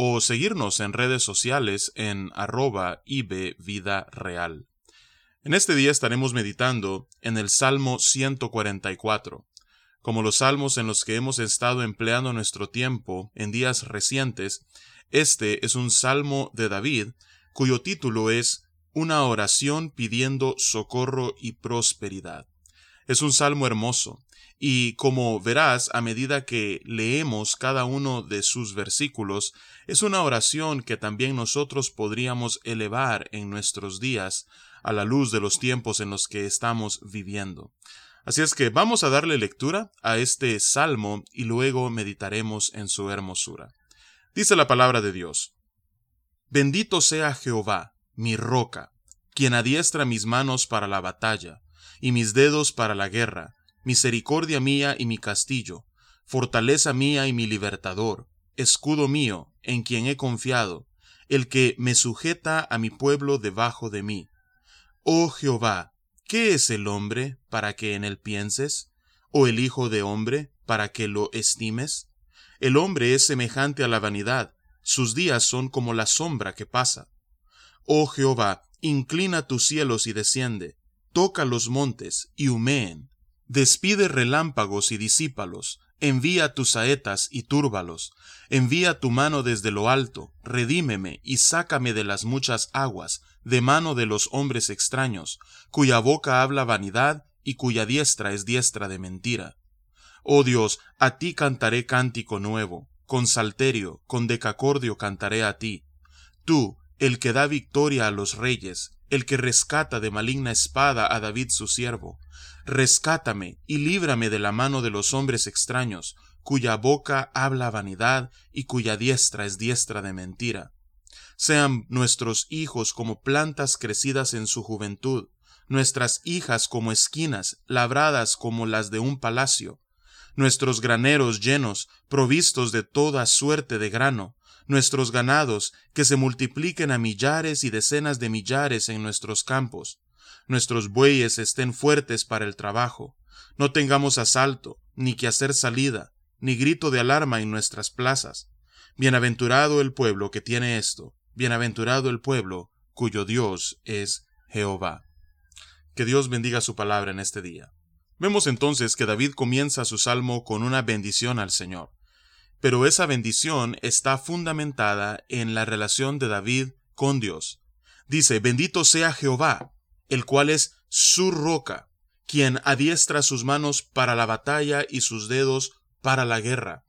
o seguirnos en redes sociales en arroba Vida Real. En este día estaremos meditando en el Salmo 144. Como los salmos en los que hemos estado empleando nuestro tiempo en días recientes, este es un salmo de David cuyo título es Una oración pidiendo socorro y prosperidad. Es un salmo hermoso, y como verás a medida que leemos cada uno de sus versículos, es una oración que también nosotros podríamos elevar en nuestros días a la luz de los tiempos en los que estamos viviendo. Así es que vamos a darle lectura a este salmo y luego meditaremos en su hermosura. Dice la palabra de Dios. Bendito sea Jehová, mi roca, quien adiestra mis manos para la batalla, y mis dedos para la guerra, misericordia mía y mi castillo, fortaleza mía y mi libertador, escudo mío, en quien he confiado, el que me sujeta a mi pueblo debajo de mí. Oh Jehová, ¿qué es el hombre para que en él pienses? ¿O el hijo de hombre para que lo estimes? El hombre es semejante a la vanidad, sus días son como la sombra que pasa. Oh Jehová, inclina tus cielos y desciende, toca los montes y humeen, Despide relámpagos y disípalos, envía tus saetas y túrbalos, envía tu mano desde lo alto, redímeme y sácame de las muchas aguas, de mano de los hombres extraños, cuya boca habla vanidad y cuya diestra es diestra de mentira. Oh Dios, a ti cantaré cántico nuevo, con salterio, con decacordio cantaré a ti. Tú, el que da victoria a los reyes, el que rescata de maligna espada a David su siervo. Rescátame y líbrame de la mano de los hombres extraños, cuya boca habla vanidad y cuya diestra es diestra de mentira. Sean nuestros hijos como plantas crecidas en su juventud, nuestras hijas como esquinas, labradas como las de un palacio, nuestros graneros llenos, provistos de toda suerte de grano, nuestros ganados, que se multipliquen a millares y decenas de millares en nuestros campos, nuestros bueyes estén fuertes para el trabajo, no tengamos asalto, ni que hacer salida, ni grito de alarma en nuestras plazas. Bienaventurado el pueblo que tiene esto, bienaventurado el pueblo cuyo Dios es Jehová. Que Dios bendiga su palabra en este día. Vemos entonces que David comienza su salmo con una bendición al Señor pero esa bendición está fundamentada en la relación de David con Dios. Dice, bendito sea Jehová, el cual es su roca, quien adiestra sus manos para la batalla y sus dedos para la guerra.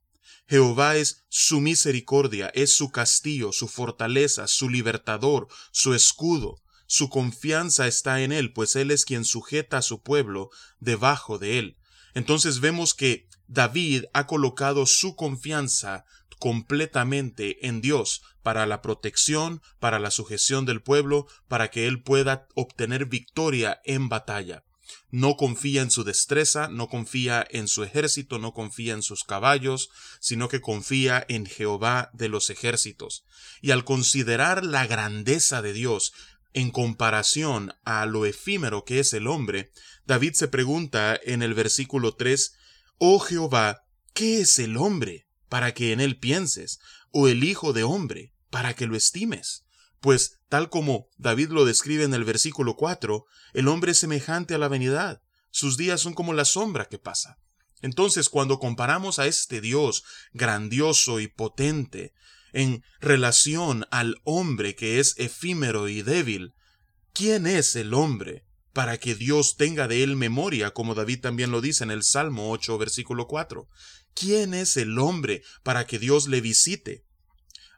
Jehová es su misericordia, es su castillo, su fortaleza, su libertador, su escudo. Su confianza está en él, pues él es quien sujeta a su pueblo debajo de él. Entonces vemos que David ha colocado su confianza completamente en Dios para la protección, para la sujeción del pueblo, para que él pueda obtener victoria en batalla. No confía en su destreza, no confía en su ejército, no confía en sus caballos, sino que confía en Jehová de los ejércitos. Y al considerar la grandeza de Dios en comparación a lo efímero que es el hombre, David se pregunta en el versículo 3 Oh Jehová, ¿qué es el hombre para que en él pienses? ¿O el hijo de hombre para que lo estimes? Pues, tal como David lo describe en el versículo 4, el hombre es semejante a la vanidad, sus días son como la sombra que pasa. Entonces, cuando comparamos a este Dios grandioso y potente en relación al hombre que es efímero y débil, ¿quién es el hombre para que Dios tenga de él memoria, como David también lo dice en el Salmo 8, versículo 4. ¿Quién es el hombre para que Dios le visite?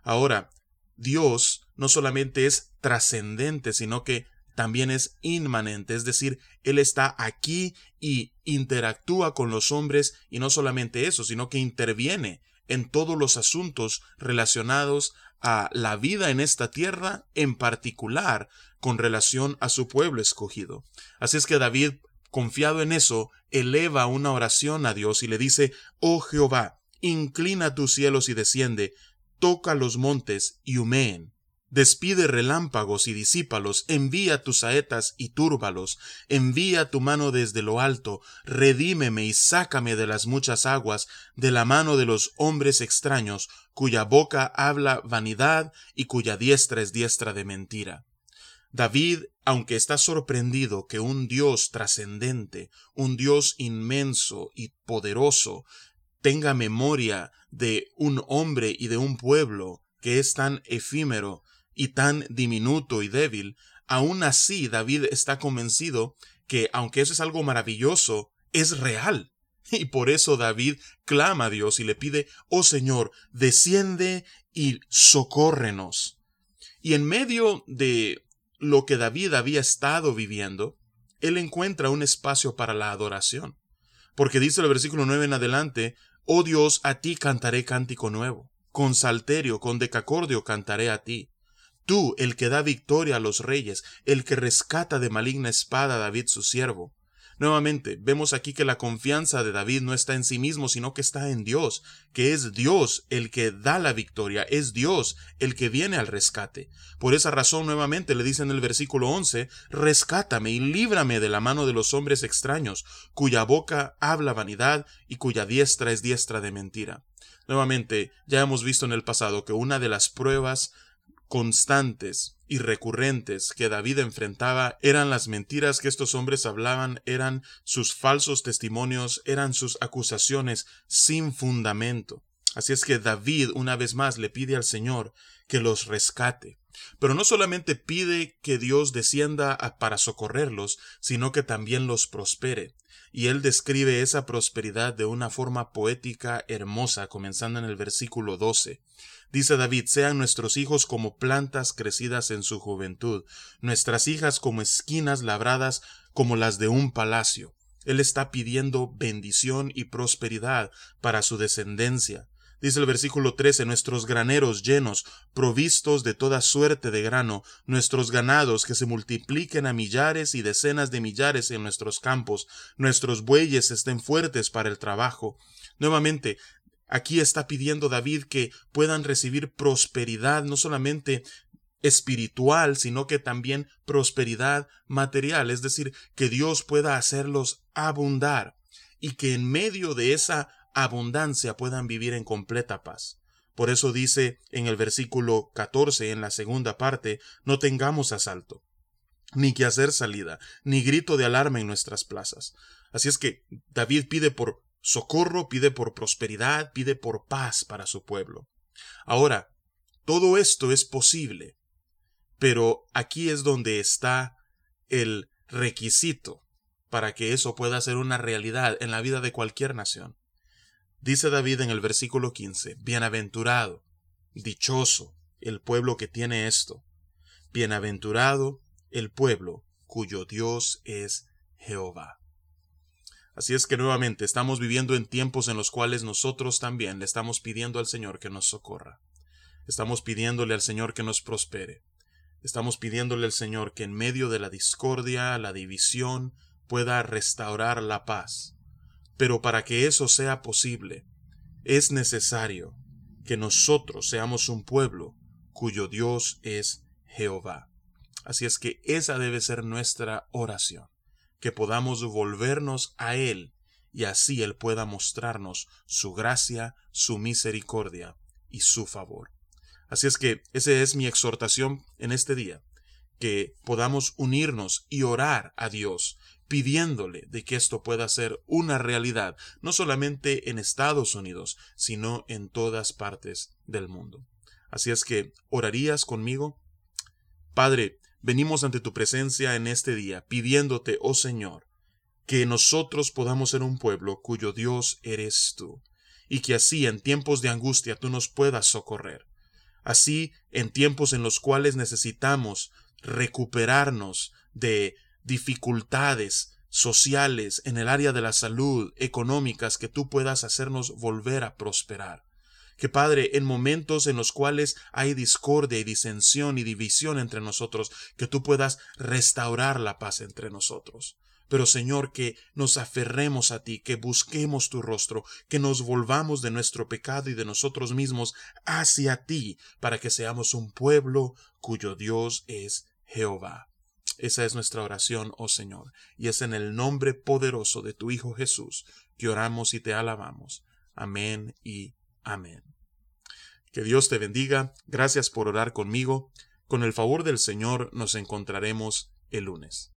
Ahora, Dios no solamente es trascendente, sino que también es inmanente, es decir, Él está aquí y interactúa con los hombres y no solamente eso, sino que interviene en todos los asuntos relacionados a la vida en esta tierra, en particular con relación a su pueblo escogido. Así es que David, confiado en eso, eleva una oración a Dios y le dice, Oh Jehová, inclina tus cielos y desciende, toca los montes y humeen. Despide relámpagos y disípalos, envía tus saetas y túrbalos, envía tu mano desde lo alto, redímeme y sácame de las muchas aguas, de la mano de los hombres extraños, cuya boca habla vanidad y cuya diestra es diestra de mentira. David, aunque está sorprendido que un Dios trascendente, un Dios inmenso y poderoso, tenga memoria de un hombre y de un pueblo que es tan efímero, y tan diminuto y débil, aún así David está convencido que, aunque eso es algo maravilloso, es real. Y por eso David clama a Dios y le pide, oh Señor, desciende y socórrenos. Y en medio de lo que David había estado viviendo, él encuentra un espacio para la adoración. Porque dice el versículo 9 en adelante, oh Dios, a ti cantaré cántico nuevo, con salterio, con decacordio cantaré a ti. Tú, el que da victoria a los reyes, el que rescata de maligna espada a David su siervo. Nuevamente, vemos aquí que la confianza de David no está en sí mismo, sino que está en Dios, que es Dios el que da la victoria, es Dios el que viene al rescate. Por esa razón, nuevamente le dice en el versículo 11, Rescátame y líbrame de la mano de los hombres extraños, cuya boca habla vanidad y cuya diestra es diestra de mentira. Nuevamente, ya hemos visto en el pasado que una de las pruebas constantes y recurrentes que David enfrentaba eran las mentiras que estos hombres hablaban, eran sus falsos testimonios, eran sus acusaciones sin fundamento. Así es que David una vez más le pide al Señor que los rescate. Pero no solamente pide que Dios descienda para socorrerlos, sino que también los prospere. Y él describe esa prosperidad de una forma poética hermosa, comenzando en el versículo 12. Dice David, sean nuestros hijos como plantas crecidas en su juventud, nuestras hijas como esquinas labradas como las de un palacio. Él está pidiendo bendición y prosperidad para su descendencia. Dice el versículo 13, nuestros graneros llenos, provistos de toda suerte de grano, nuestros ganados que se multipliquen a millares y decenas de millares en nuestros campos, nuestros bueyes estén fuertes para el trabajo. Nuevamente, Aquí está pidiendo David que puedan recibir prosperidad no solamente espiritual, sino que también prosperidad material, es decir, que Dios pueda hacerlos abundar y que en medio de esa abundancia puedan vivir en completa paz. Por eso dice en el versículo 14, en la segunda parte, no tengamos asalto, ni que hacer salida, ni grito de alarma en nuestras plazas. Así es que David pide por socorro, pide por prosperidad, pide por paz para su pueblo. Ahora, todo esto es posible, pero aquí es donde está el requisito para que eso pueda ser una realidad en la vida de cualquier nación. Dice David en el versículo 15, Bienaventurado, dichoso el pueblo que tiene esto, bienaventurado el pueblo cuyo Dios es Jehová. Así es que nuevamente estamos viviendo en tiempos en los cuales nosotros también le estamos pidiendo al Señor que nos socorra. Estamos pidiéndole al Señor que nos prospere. Estamos pidiéndole al Señor que en medio de la discordia, la división, pueda restaurar la paz. Pero para que eso sea posible, es necesario que nosotros seamos un pueblo cuyo Dios es Jehová. Así es que esa debe ser nuestra oración que podamos volvernos a Él y así Él pueda mostrarnos su gracia, su misericordia y su favor. Así es que esa es mi exhortación en este día, que podamos unirnos y orar a Dios, pidiéndole de que esto pueda ser una realidad, no solamente en Estados Unidos, sino en todas partes del mundo. Así es que, ¿orarías conmigo? Padre, venimos ante tu presencia en este día, pidiéndote, oh Señor, que nosotros podamos ser un pueblo cuyo Dios eres tú, y que así en tiempos de angustia tú nos puedas socorrer. Así, en tiempos en los cuales necesitamos recuperarnos de dificultades sociales en el área de la salud, económicas, que tú puedas hacernos volver a prosperar. Que Padre, en momentos en los cuales hay discordia y disensión y división entre nosotros, que tú puedas restaurar la paz entre nosotros. Pero Señor, que nos aferremos a ti, que busquemos tu rostro, que nos volvamos de nuestro pecado y de nosotros mismos hacia ti, para que seamos un pueblo cuyo Dios es Jehová. Esa es nuestra oración, oh Señor, y es en el nombre poderoso de tu Hijo Jesús que oramos y te alabamos. Amén y amén. Que Dios te bendiga, gracias por orar conmigo. Con el favor del Señor nos encontraremos el lunes.